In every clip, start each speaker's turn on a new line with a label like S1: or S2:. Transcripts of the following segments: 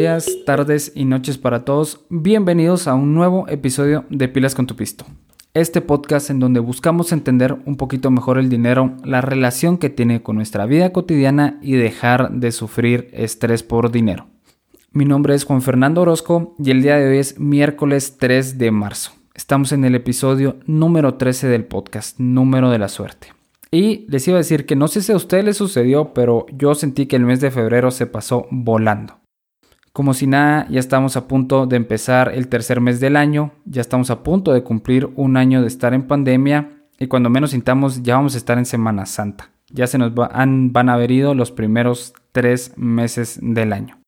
S1: días, tardes y noches para todos. Bienvenidos a un nuevo episodio de Pilas con tu Pisto. Este podcast en donde buscamos entender un poquito mejor el dinero, la relación que tiene con nuestra vida cotidiana y dejar de sufrir estrés por dinero. Mi nombre es Juan Fernando Orozco y el día de hoy es miércoles 3 de marzo. Estamos en el episodio número 13 del podcast, número de la suerte. Y les iba a decir que no sé si a ustedes les sucedió, pero yo sentí que el mes de febrero se pasó volando. Como si nada, ya estamos a punto de empezar el tercer mes del año, ya estamos a punto de cumplir un año de estar en pandemia y cuando menos sintamos ya vamos a estar en Semana Santa. Ya se nos van, a haber ido los primeros tres meses del año.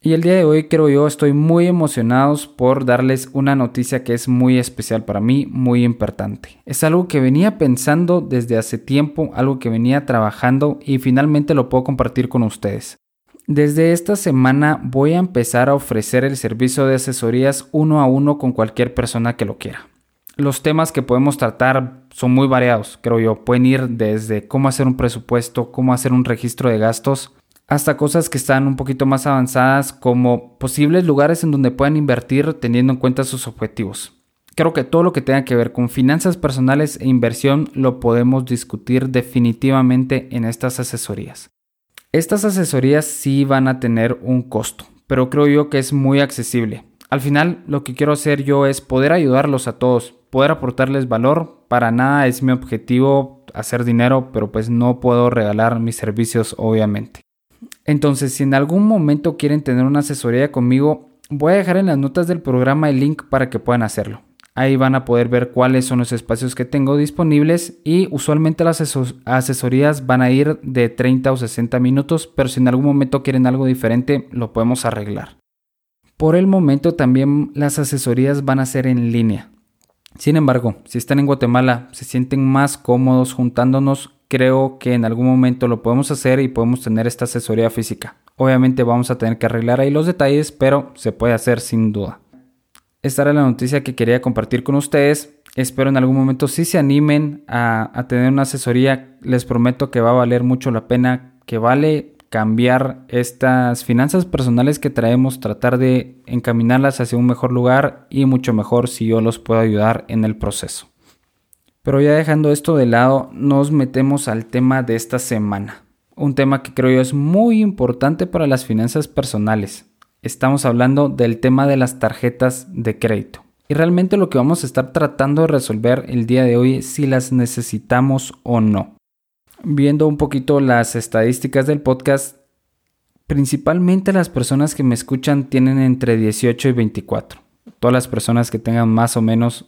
S1: Y el día de hoy creo yo estoy muy emocionados por darles una noticia que es muy especial para mí, muy importante. Es algo que venía pensando desde hace tiempo, algo que venía trabajando y finalmente lo puedo compartir con ustedes. Desde esta semana voy a empezar a ofrecer el servicio de asesorías uno a uno con cualquier persona que lo quiera. Los temas que podemos tratar son muy variados, creo yo. Pueden ir desde cómo hacer un presupuesto, cómo hacer un registro de gastos, hasta cosas que están un poquito más avanzadas como posibles lugares en donde puedan invertir teniendo en cuenta sus objetivos. Creo que todo lo que tenga que ver con finanzas personales e inversión lo podemos discutir definitivamente en estas asesorías. Estas asesorías sí van a tener un costo, pero creo yo que es muy accesible. Al final lo que quiero hacer yo es poder ayudarlos a todos, poder aportarles valor. Para nada es mi objetivo hacer dinero, pero pues no puedo regalar mis servicios obviamente. Entonces, si en algún momento quieren tener una asesoría conmigo, voy a dejar en las notas del programa el link para que puedan hacerlo. Ahí van a poder ver cuáles son los espacios que tengo disponibles y usualmente las asesorías van a ir de 30 o 60 minutos, pero si en algún momento quieren algo diferente, lo podemos arreglar. Por el momento también las asesorías van a ser en línea. Sin embargo, si están en Guatemala, se sienten más cómodos juntándonos, creo que en algún momento lo podemos hacer y podemos tener esta asesoría física. Obviamente vamos a tener que arreglar ahí los detalles, pero se puede hacer sin duda. Esta era la noticia que quería compartir con ustedes. Espero en algún momento si se animen a, tener una asesoría. Les prometo que va a valer mucho la pena, que vale cambiar estas finanzas personales que traemos, tratar de encaminarlas hacia un mejor lugar y mucho mejor si yo los puedo ayudar en el proceso. Pero ya dejando esto de lado, nos metemos al tema de esta semana. Un tema que creo yo es muy importante para las finanzas personales estamos hablando del tema de las tarjetas de crédito. Y realmente lo que vamos a estar tratando de resolver el día de hoy es si las necesitamos o no. Viendo un poquito las estadísticas del podcast, principalmente las personas que me escuchan tienen entre 18 y 24. Todas las personas que tengan más o menos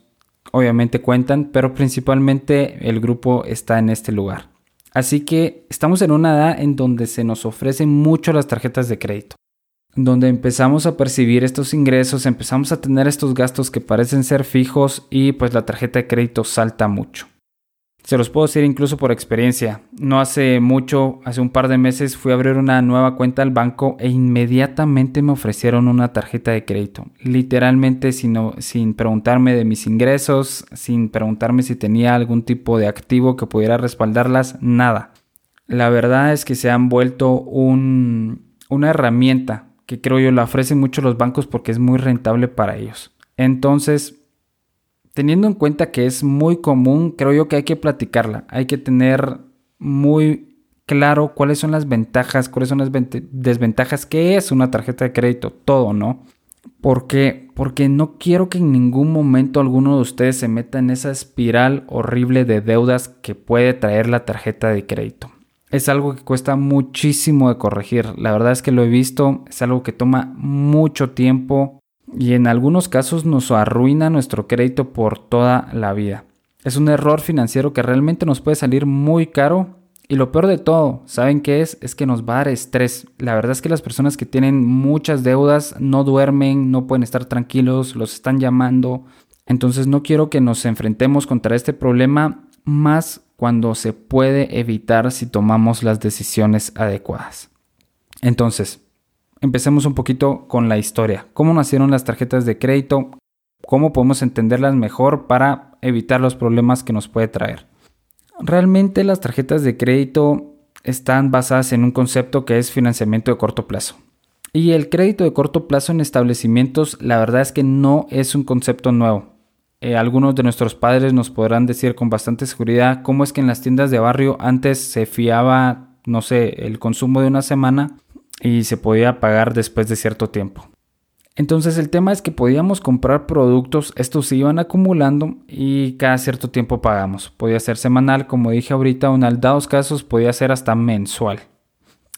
S1: obviamente cuentan, pero principalmente el grupo está en este lugar. Así que estamos en una edad en donde se nos ofrecen mucho las tarjetas de crédito donde empezamos a percibir estos ingresos, empezamos a tener estos gastos que parecen ser fijos y pues la tarjeta de crédito salta mucho. Se los puedo decir incluso por experiencia. No hace mucho, hace un par de meses fui a abrir una nueva cuenta al banco e inmediatamente me ofrecieron una tarjeta de crédito. Literalmente sin, preguntarme de mis ingresos, sin preguntarme si tenía algún tipo de activo que pudiera respaldarlas, nada. La verdad es que se han vuelto un, una herramienta que creo yo la ofrecen mucho los bancos porque es muy rentable para ellos. Entonces, teniendo en cuenta que es muy común, creo yo que hay que platicarla, hay que tener muy claro cuáles son las ventajas, cuáles son las desventajas, qué es una tarjeta de crédito, todo, ¿no? Porque, porque no quiero que en ningún momento alguno de ustedes se meta en esa espiral horrible de deudas que puede traer la tarjeta de crédito es algo que cuesta muchísimo de corregir. La verdad es que lo he visto, es algo que toma mucho tiempo y en algunos casos nos arruina nuestro crédito por toda la vida. Es un error financiero que realmente nos puede salir muy caro y lo peor de todo, ¿saben qué es? Es que nos va a dar estrés. La verdad es que las personas que tienen muchas deudas no duermen, no pueden estar tranquilos, los están llamando. Entonces no quiero que nos enfrentemos contra este problema más cuando se puede evitar si tomamos las decisiones adecuadas. Entonces, empecemos un poquito con la historia. ¿Cómo nacieron las tarjetas de crédito? ¿Cómo podemos entenderlas mejor para evitar los problemas que nos puede traer? Realmente las tarjetas de crédito están basadas en un concepto que es financiamiento de corto plazo. Y el crédito de corto plazo en establecimientos, la verdad es que no es un concepto nuevo. Eh, algunos de nuestros padres nos podrán decir con bastante seguridad cómo es que en las tiendas de barrio antes se fiaba, no sé, el consumo de una semana y se podía pagar después de cierto tiempo. Entonces el tema es que podíamos comprar productos, estos se iban acumulando y cada cierto tiempo pagamos. Podía ser semanal, como dije ahorita, en dados casos podía ser hasta mensual.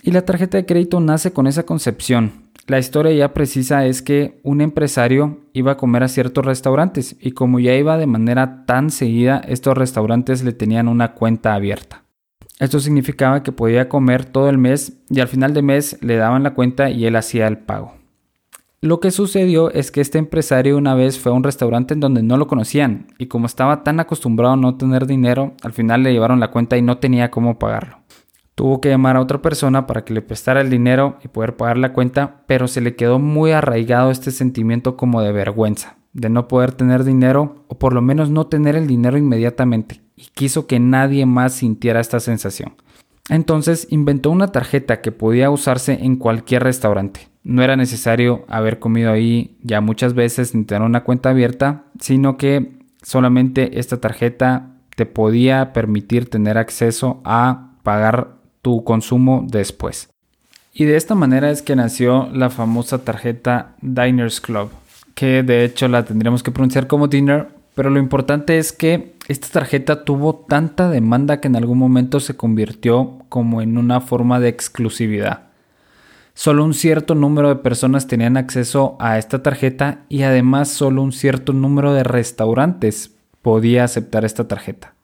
S1: Y la tarjeta de crédito nace con esa concepción. La historia ya precisa es que un empresario iba a comer a ciertos restaurantes y como ya iba de manera tan seguida, estos restaurantes le tenían una cuenta abierta. Esto significaba que podía comer todo el mes y al final de mes le daban la cuenta y él hacía el pago. Lo que sucedió es que este empresario una vez fue a un restaurante en donde no lo conocían y como estaba tan acostumbrado a no tener dinero, al final le llevaron la cuenta y no tenía cómo pagarlo. Tuvo que llamar a otra persona para que le prestara el dinero y poder pagar la cuenta, pero se le quedó muy arraigado este sentimiento como de vergüenza, de no poder tener dinero o por lo menos no tener el dinero inmediatamente, y quiso que nadie más sintiera esta sensación. Entonces inventó una tarjeta que podía usarse en cualquier restaurante. No era necesario haber comido ahí ya muchas veces ni tener una cuenta abierta, sino que solamente esta tarjeta te podía permitir tener acceso a pagar tu consumo después. Y de esta manera es que nació la famosa tarjeta Diners Club, que de hecho la tendríamos que pronunciar como Dinner, pero lo importante es que esta tarjeta tuvo tanta demanda que en algún momento se convirtió como en una forma de exclusividad. Solo un cierto número de personas tenían acceso a esta tarjeta y además solo un cierto número de restaurantes podía aceptar esta tarjeta.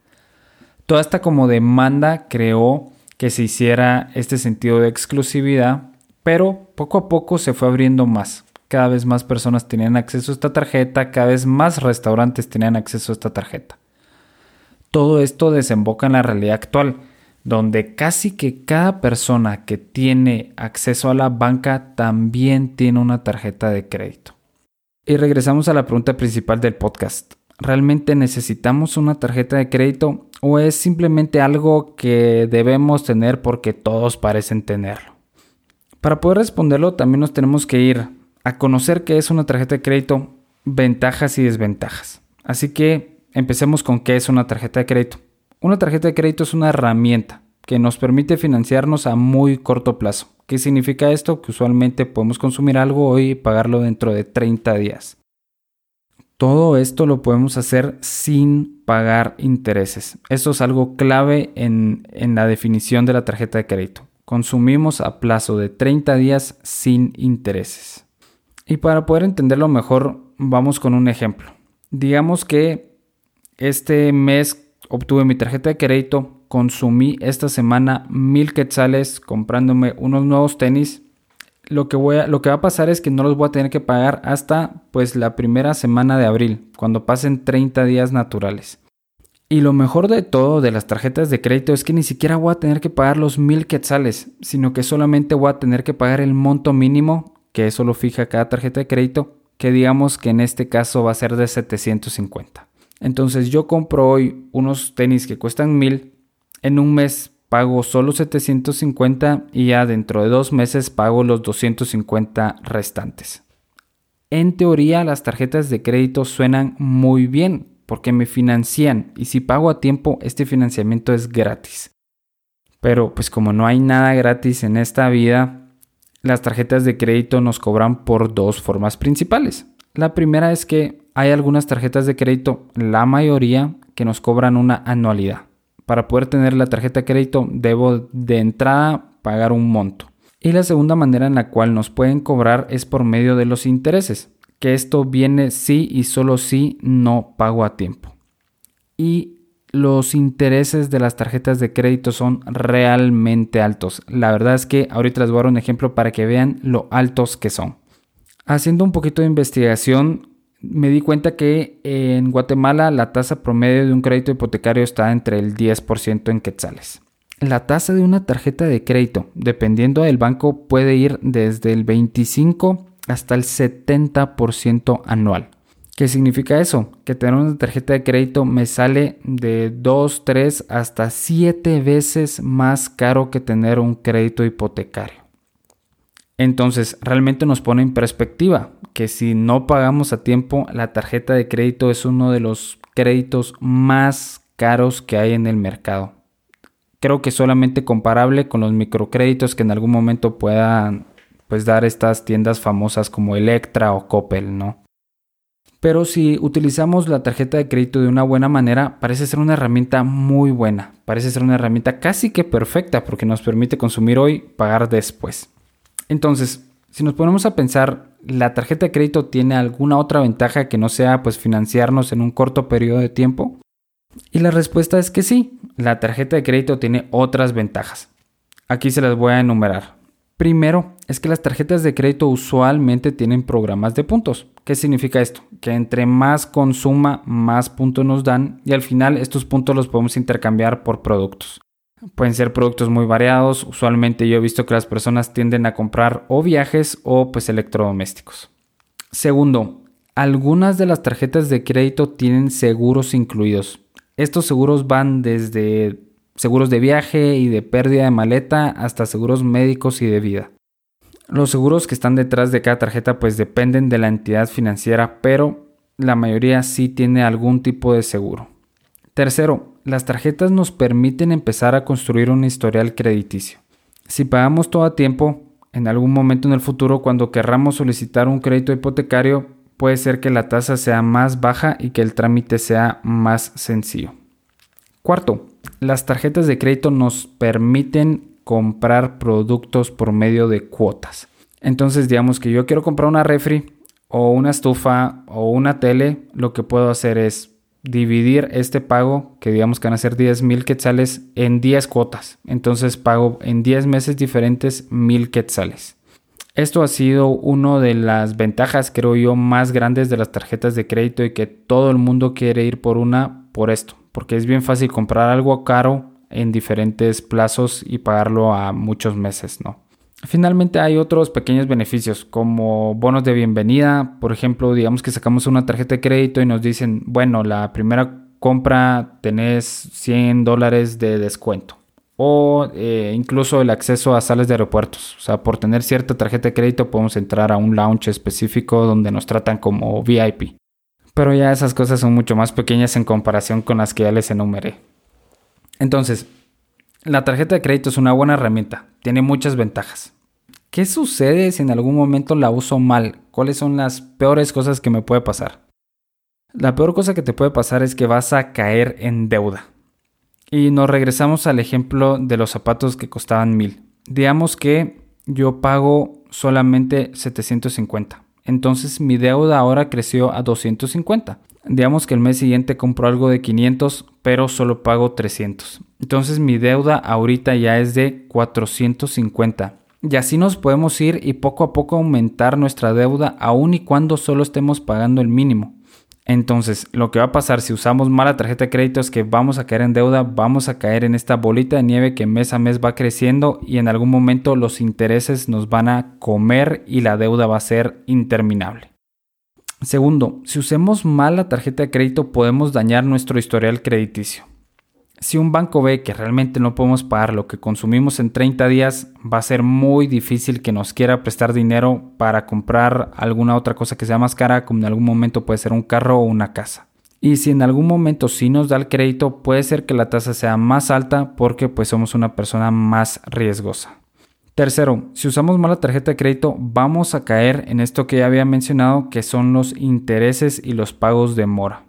S1: Toda esta como demanda creó que se hiciera este sentido de exclusividad, pero poco a poco se fue abriendo más. Cada vez más personas tenían acceso a esta tarjeta, cada vez más restaurantes tenían acceso a esta tarjeta. Todo esto desemboca en la realidad actual, donde casi que cada persona que tiene acceso a la banca también tiene una tarjeta de crédito. Y regresamos a la pregunta principal del podcast. ¿Realmente necesitamos una tarjeta de crédito o es simplemente algo que debemos tener porque todos parecen tenerlo? Para poder responderlo también nos tenemos que ir a conocer qué es una tarjeta de crédito, ventajas y desventajas. Así que empecemos con qué es una tarjeta de crédito. Una tarjeta de crédito es una herramienta que nos permite financiarnos a muy corto plazo. ¿Qué significa esto? Que usualmente podemos consumir algo hoy y pagarlo dentro de 30 días. Todo esto lo podemos hacer sin pagar intereses. Esto es algo clave en, en, la definición de la tarjeta de crédito. Consumimos a plazo de 30 días sin intereses. Y para poder entenderlo mejor, vamos con un ejemplo. Digamos que este mes obtuve mi tarjeta de crédito, consumí esta semana mil quetzales comprándome unos nuevos tenis lo que, va a pasar es que no los voy a tener que pagar hasta pues la primera semana de abril, cuando pasen 30 días naturales. Y lo mejor de todo de las tarjetas de crédito es que ni siquiera voy a tener que pagar los mil quetzales, sino que solamente voy a tener que pagar el monto mínimo, que eso lo fija cada tarjeta de crédito, que digamos que en este caso va a ser de 750. Entonces yo compro hoy unos tenis que cuestan mil, en un mes pago solo 750 y ya dentro de dos meses pago los 250 restantes. En teoría las tarjetas de crédito suenan muy bien porque me financian y si pago a tiempo este financiamiento es gratis. Pero pues como no hay nada gratis en esta vida, las tarjetas de crédito nos cobran por dos formas principales. La primera es que hay algunas tarjetas de crédito, la mayoría, que nos cobran una anualidad para poder tener la tarjeta de crédito debo de entrada pagar un monto. Y la segunda manera en la cual nos pueden cobrar es por medio de los intereses, que esto viene si y solo si no pago a tiempo. Y los intereses de las tarjetas de crédito son realmente altos. La verdad es que ahorita les voy a dar un ejemplo para que vean lo altos que son. Haciendo un poquito de investigación, me di cuenta que en Guatemala la tasa promedio de un crédito hipotecario está entre el 10% en quetzales. La tasa de una tarjeta de crédito, dependiendo del banco, puede ir desde el 25 hasta el 70% anual. ¿Qué significa eso? Que tener una tarjeta de crédito me sale de 2, 3 hasta 7 veces más caro que tener un crédito hipotecario. Entonces, realmente nos pone en perspectiva que si no pagamos a tiempo, la tarjeta de crédito es uno de los créditos más caros que hay en el mercado. Creo que solamente comparable con los microcréditos que en algún momento puedan pues dar estas tiendas famosas como Electra o Coppel, ¿no? Pero si utilizamos la tarjeta de crédito de una buena manera, parece ser una herramienta muy buena. Parece ser una herramienta casi que perfecta porque nos permite consumir hoy, pagar después. Entonces, si nos ponemos a pensar, ¿la tarjeta de crédito tiene alguna otra ventaja que no sea pues financiarnos en un corto periodo de tiempo? Y la respuesta es que sí, la tarjeta de crédito tiene otras ventajas. Aquí se las voy a enumerar. Primero, es que las tarjetas de crédito usualmente tienen programas de puntos. ¿Qué significa esto? Que entre más consuma, más puntos nos dan y al final estos puntos los podemos intercambiar por productos. Pueden ser productos muy variados, usualmente yo he visto que las personas tienden a comprar o viajes o pues electrodomésticos. Segundo, algunas de las tarjetas de crédito tienen seguros incluidos. Estos seguros van desde seguros de viaje y de pérdida de maleta hasta seguros médicos y de vida. Los seguros que están detrás de cada tarjeta pues dependen de la entidad financiera, pero la mayoría sí tiene algún tipo de seguro. Tercero, las tarjetas nos permiten empezar a construir un historial crediticio. Si pagamos todo a tiempo, en algún momento en el futuro cuando querramos solicitar un crédito hipotecario, puede ser que la tasa sea más baja y que el trámite sea más sencillo. Cuarto, las tarjetas de crédito nos permiten comprar productos por medio de cuotas. Entonces, digamos que yo quiero comprar una refri o una estufa o una tele, lo que puedo hacer es dividir este pago, que digamos que van a ser 10 mil quetzales, en 10 cuotas. Entonces pago en 10 meses diferentes mil quetzales. Esto ha sido una de las ventajas, creo yo, más grandes de las tarjetas de crédito y que todo el mundo quiere ir por una por esto, porque es bien fácil comprar algo caro en diferentes plazos y pagarlo a muchos meses, ¿no? Finalmente hay otros pequeños beneficios como bonos de bienvenida, por ejemplo, digamos que sacamos una tarjeta de crédito y nos dicen, bueno, la primera compra tenés 100 dólares de descuento o eh, incluso el acceso a salas de aeropuertos. O sea, por tener cierta tarjeta de crédito podemos entrar a un lounge específico donde nos tratan como VIP. Pero ya esas cosas son mucho más pequeñas en comparación con las que ya les enumeré. Entonces, la tarjeta de crédito es una buena herramienta, tiene muchas ventajas. ¿Qué sucede si en algún momento la uso mal? ¿Cuáles son las peores cosas que me puede pasar? La peor cosa que te puede pasar es que vas a caer en deuda. Y nos regresamos al ejemplo de los zapatos que costaban mil. Digamos que yo pago solamente 750. Entonces mi deuda ahora creció a 250. Digamos que el mes siguiente compro algo de 500, pero solo pago 300. Entonces mi deuda ahorita ya es de 450. Y así nos podemos ir y poco a poco aumentar nuestra deuda aun y cuando solo estemos pagando el mínimo. Entonces, lo que va a pasar si usamos mal la tarjeta de crédito es que vamos a caer en deuda, vamos a caer en esta bolita de nieve que mes a mes va creciendo y en algún momento los intereses nos van a comer y la deuda va a ser interminable. Segundo, si usemos mal la tarjeta de crédito podemos dañar nuestro historial crediticio. Si un banco ve que realmente no podemos pagar lo que consumimos en 30 días, va a ser muy difícil que nos quiera prestar dinero para comprar alguna otra cosa que sea más cara, como en algún momento puede ser un carro o una casa. Y si en algún momento sí nos da el crédito, puede ser que la tasa sea más alta porque pues somos una persona más riesgosa. Tercero, si usamos mal la tarjeta de crédito, vamos a caer en esto que ya había mencionado, que son los intereses y los pagos de mora.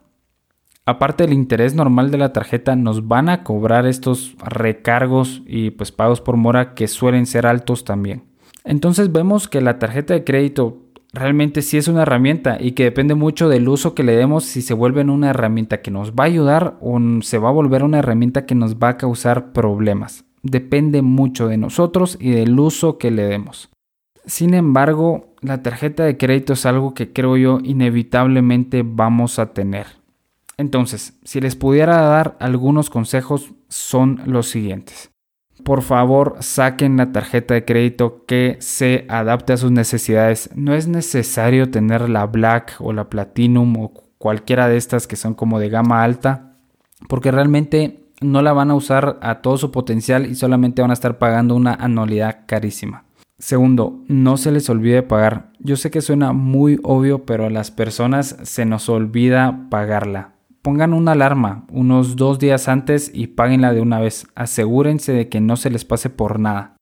S1: Aparte del interés normal de la tarjeta, nos van a cobrar estos recargos y pues pagos por mora que suelen ser altos también. Entonces vemos que la tarjeta de crédito realmente sí es una herramienta y que depende mucho del uso que le demos si se vuelve una herramienta que nos va a ayudar o se va a volver una herramienta que nos va a causar problemas. Depende mucho de nosotros y del uso que le demos. Sin embargo, la tarjeta de crédito es algo que creo yo inevitablemente vamos a tener. Entonces, si les pudiera dar algunos consejos, son los siguientes. Por favor, saquen la tarjeta de crédito que se adapte a sus necesidades. No es necesario tener la Black o la Platinum o cualquiera de estas que son como de gama alta, porque realmente no la van a usar a todo su potencial y solamente van a estar pagando una anualidad carísima. Segundo, no se les olvide pagar. Yo sé que suena muy obvio, pero a las personas se nos olvida pagarla. Pongan una alarma unos dos días antes y páguenla de una vez. Asegúrense de que no se les pase por nada.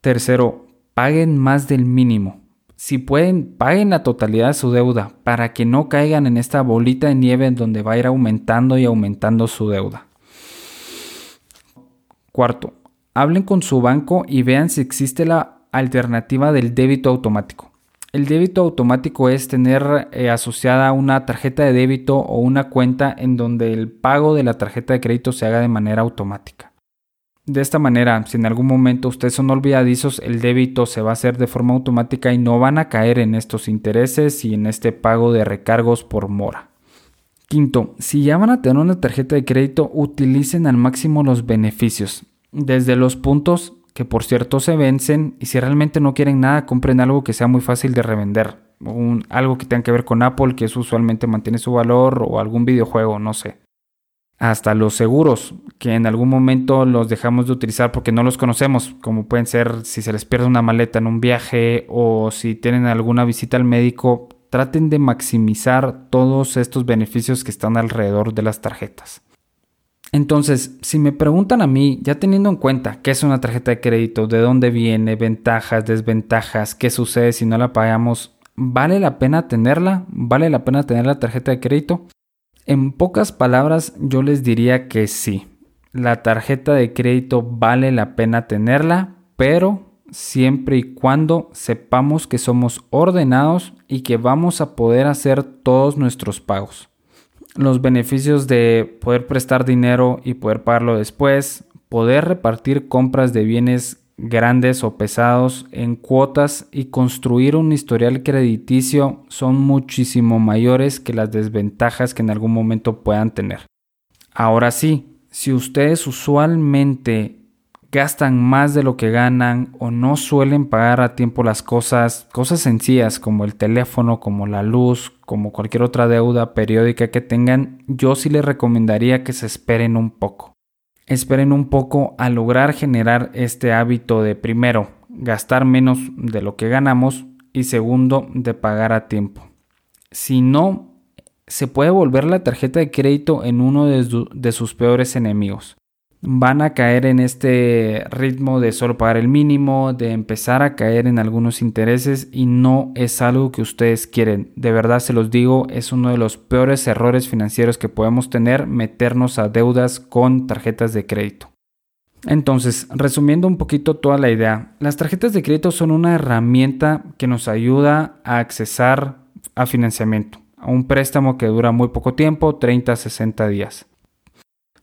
S1: Tercero, paguen más del mínimo. Si pueden, paguen la totalidad de su deuda para que no caigan en esta bolita de nieve donde va a ir aumentando y aumentando su deuda. Cuarto, hablen con su banco y vean si existe la alternativa del débito automático. El débito automático es tener eh, asociada una tarjeta de débito o una cuenta en donde el pago de la tarjeta de crédito se haga de manera automática. De esta manera, si en algún momento ustedes son olvidadizos, el débito se va a hacer de forma automática y no van a caer en estos intereses y en este pago de recargos por mora. Quinto, si ya van a tener una tarjeta de crédito, utilicen al máximo los beneficios, desde los puntos que por cierto se vencen y si realmente no quieren nada, compren algo que sea muy fácil de revender. algo que tenga que ver con Apple, que eso usualmente mantiene su valor, o algún videojuego, no sé. Hasta los seguros, que en algún momento los dejamos de utilizar porque no los conocemos, como pueden ser si se les pierde una maleta en un viaje o si tienen alguna visita al médico, traten de maximizar todos estos beneficios que están alrededor de las tarjetas. Entonces, si me preguntan a mí, ya teniendo en cuenta qué es una tarjeta de crédito, de dónde viene, ventajas, desventajas, qué sucede si no la pagamos, ¿vale la pena tenerla? ¿Vale la pena tener la tarjeta de crédito? En pocas palabras, yo les diría que sí. La tarjeta de crédito vale la pena tenerla, pero siempre y cuando sepamos que somos ordenados y que vamos a poder hacer todos nuestros pagos los beneficios de poder prestar dinero y poder pagarlo después, poder repartir compras de bienes grandes o pesados en cuotas y construir un historial crediticio son muchísimo mayores que las desventajas que en algún momento puedan tener. Ahora sí, si ustedes usualmente gastan más de lo que ganan o no suelen pagar a tiempo las cosas, cosas sencillas como el teléfono, como la luz, como cualquier otra deuda periódica que tengan, yo sí les recomendaría que se esperen un poco. Esperen un poco a lograr generar este hábito de primero, gastar menos de lo que ganamos y segundo, de pagar a tiempo. Si no, se puede volver la tarjeta de crédito en uno de, de sus peores enemigos van a caer en este ritmo de solo pagar el mínimo, de empezar a caer en algunos intereses y no es algo que ustedes quieren. De verdad se los digo, es uno de los peores errores financieros que podemos tener meternos a deudas con tarjetas de crédito. Entonces, resumiendo un poquito toda la idea, las tarjetas de crédito son una herramienta que nos ayuda a accesar a financiamiento, a un préstamo que dura muy poco tiempo, 30 a 60 días.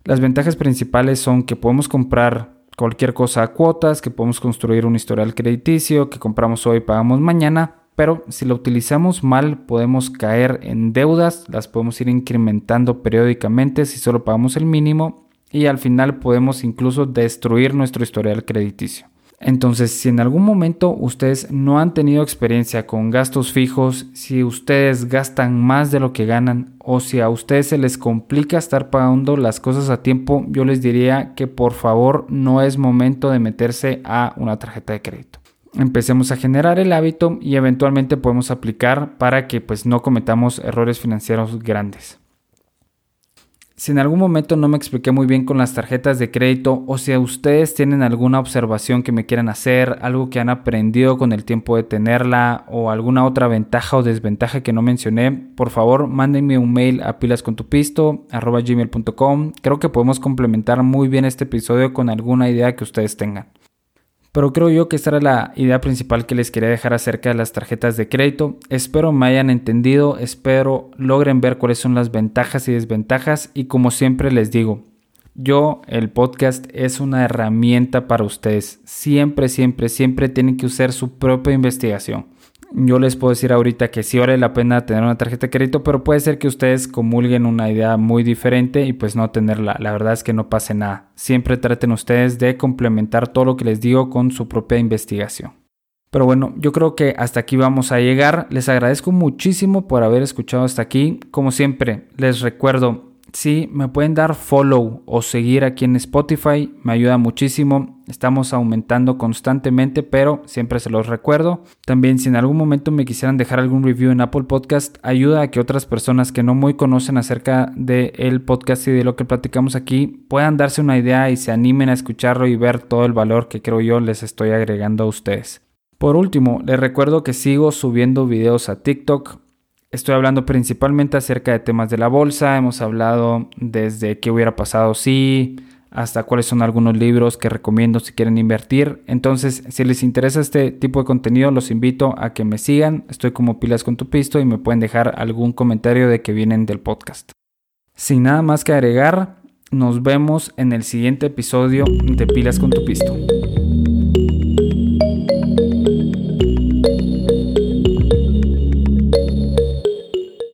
S1: Las ventajas principales son que podemos comprar cualquier cosa a cuotas, que podemos construir un historial crediticio, que compramos hoy y pagamos mañana, pero si lo utilizamos mal podemos caer en deudas, las podemos ir incrementando periódicamente si solo pagamos el mínimo y al final podemos incluso destruir nuestro historial crediticio. Entonces, si en algún momento ustedes no han tenido experiencia con gastos fijos, si ustedes gastan más de lo que ganan o si a ustedes se les complica estar pagando las cosas a tiempo, yo les diría que por favor no es momento de meterse a una tarjeta de crédito. Empecemos a generar el hábito y eventualmente podemos aplicar para que pues no cometamos errores financieros grandes. Si en algún momento no me expliqué muy bien con las tarjetas de crédito o si ustedes tienen alguna observación que me quieran hacer, algo que han aprendido con el tiempo de tenerla o alguna otra ventaja o desventaja que no mencioné, por favor mándenme un mail a pilascontupisto.com. Creo que podemos complementar muy bien este episodio con alguna idea que ustedes tengan. Pero creo yo que esta era la idea principal que les quería dejar acerca de las tarjetas de crédito. Espero me hayan entendido, espero logren ver cuáles son las ventajas y desventajas y como siempre les digo, yo, el podcast es una herramienta para ustedes. Siempre, siempre, siempre tienen que usar su propia investigación yo les puedo decir ahorita que sí vale la pena tener una tarjeta de crédito, pero puede ser que ustedes comulguen una idea muy diferente y pues no tenerla. La verdad es que no pase nada. Siempre traten ustedes de complementar todo lo que les digo con su propia investigación. Pero bueno, yo creo que hasta aquí vamos a llegar. Les agradezco muchísimo por haber escuchado hasta aquí. Como siempre, les recuerdo, si me pueden dar follow o seguir aquí en Spotify, me ayuda muchísimo. Estamos aumentando constantemente, pero siempre se los recuerdo. También si en algún momento me quisieran dejar algún review en Apple Podcast, ayuda a que otras personas que no muy conocen acerca del podcast y de lo que platicamos aquí puedan darse una idea y se animen a escucharlo y ver todo el valor que creo yo les estoy agregando a ustedes. Por último, les recuerdo que sigo subiendo videos a TikTok. Estoy hablando principalmente acerca de temas de la bolsa. Hemos hablado desde qué hubiera pasado si, hasta cuáles son algunos libros que recomiendo si quieren invertir. Entonces, si les interesa este tipo de contenido, los invito a que me sigan. Estoy como pilas con tu pisto y me pueden dejar algún comentario de que vienen del podcast. Sin nada más que agregar, nos vemos en el siguiente episodio de Pilas con tu pisto.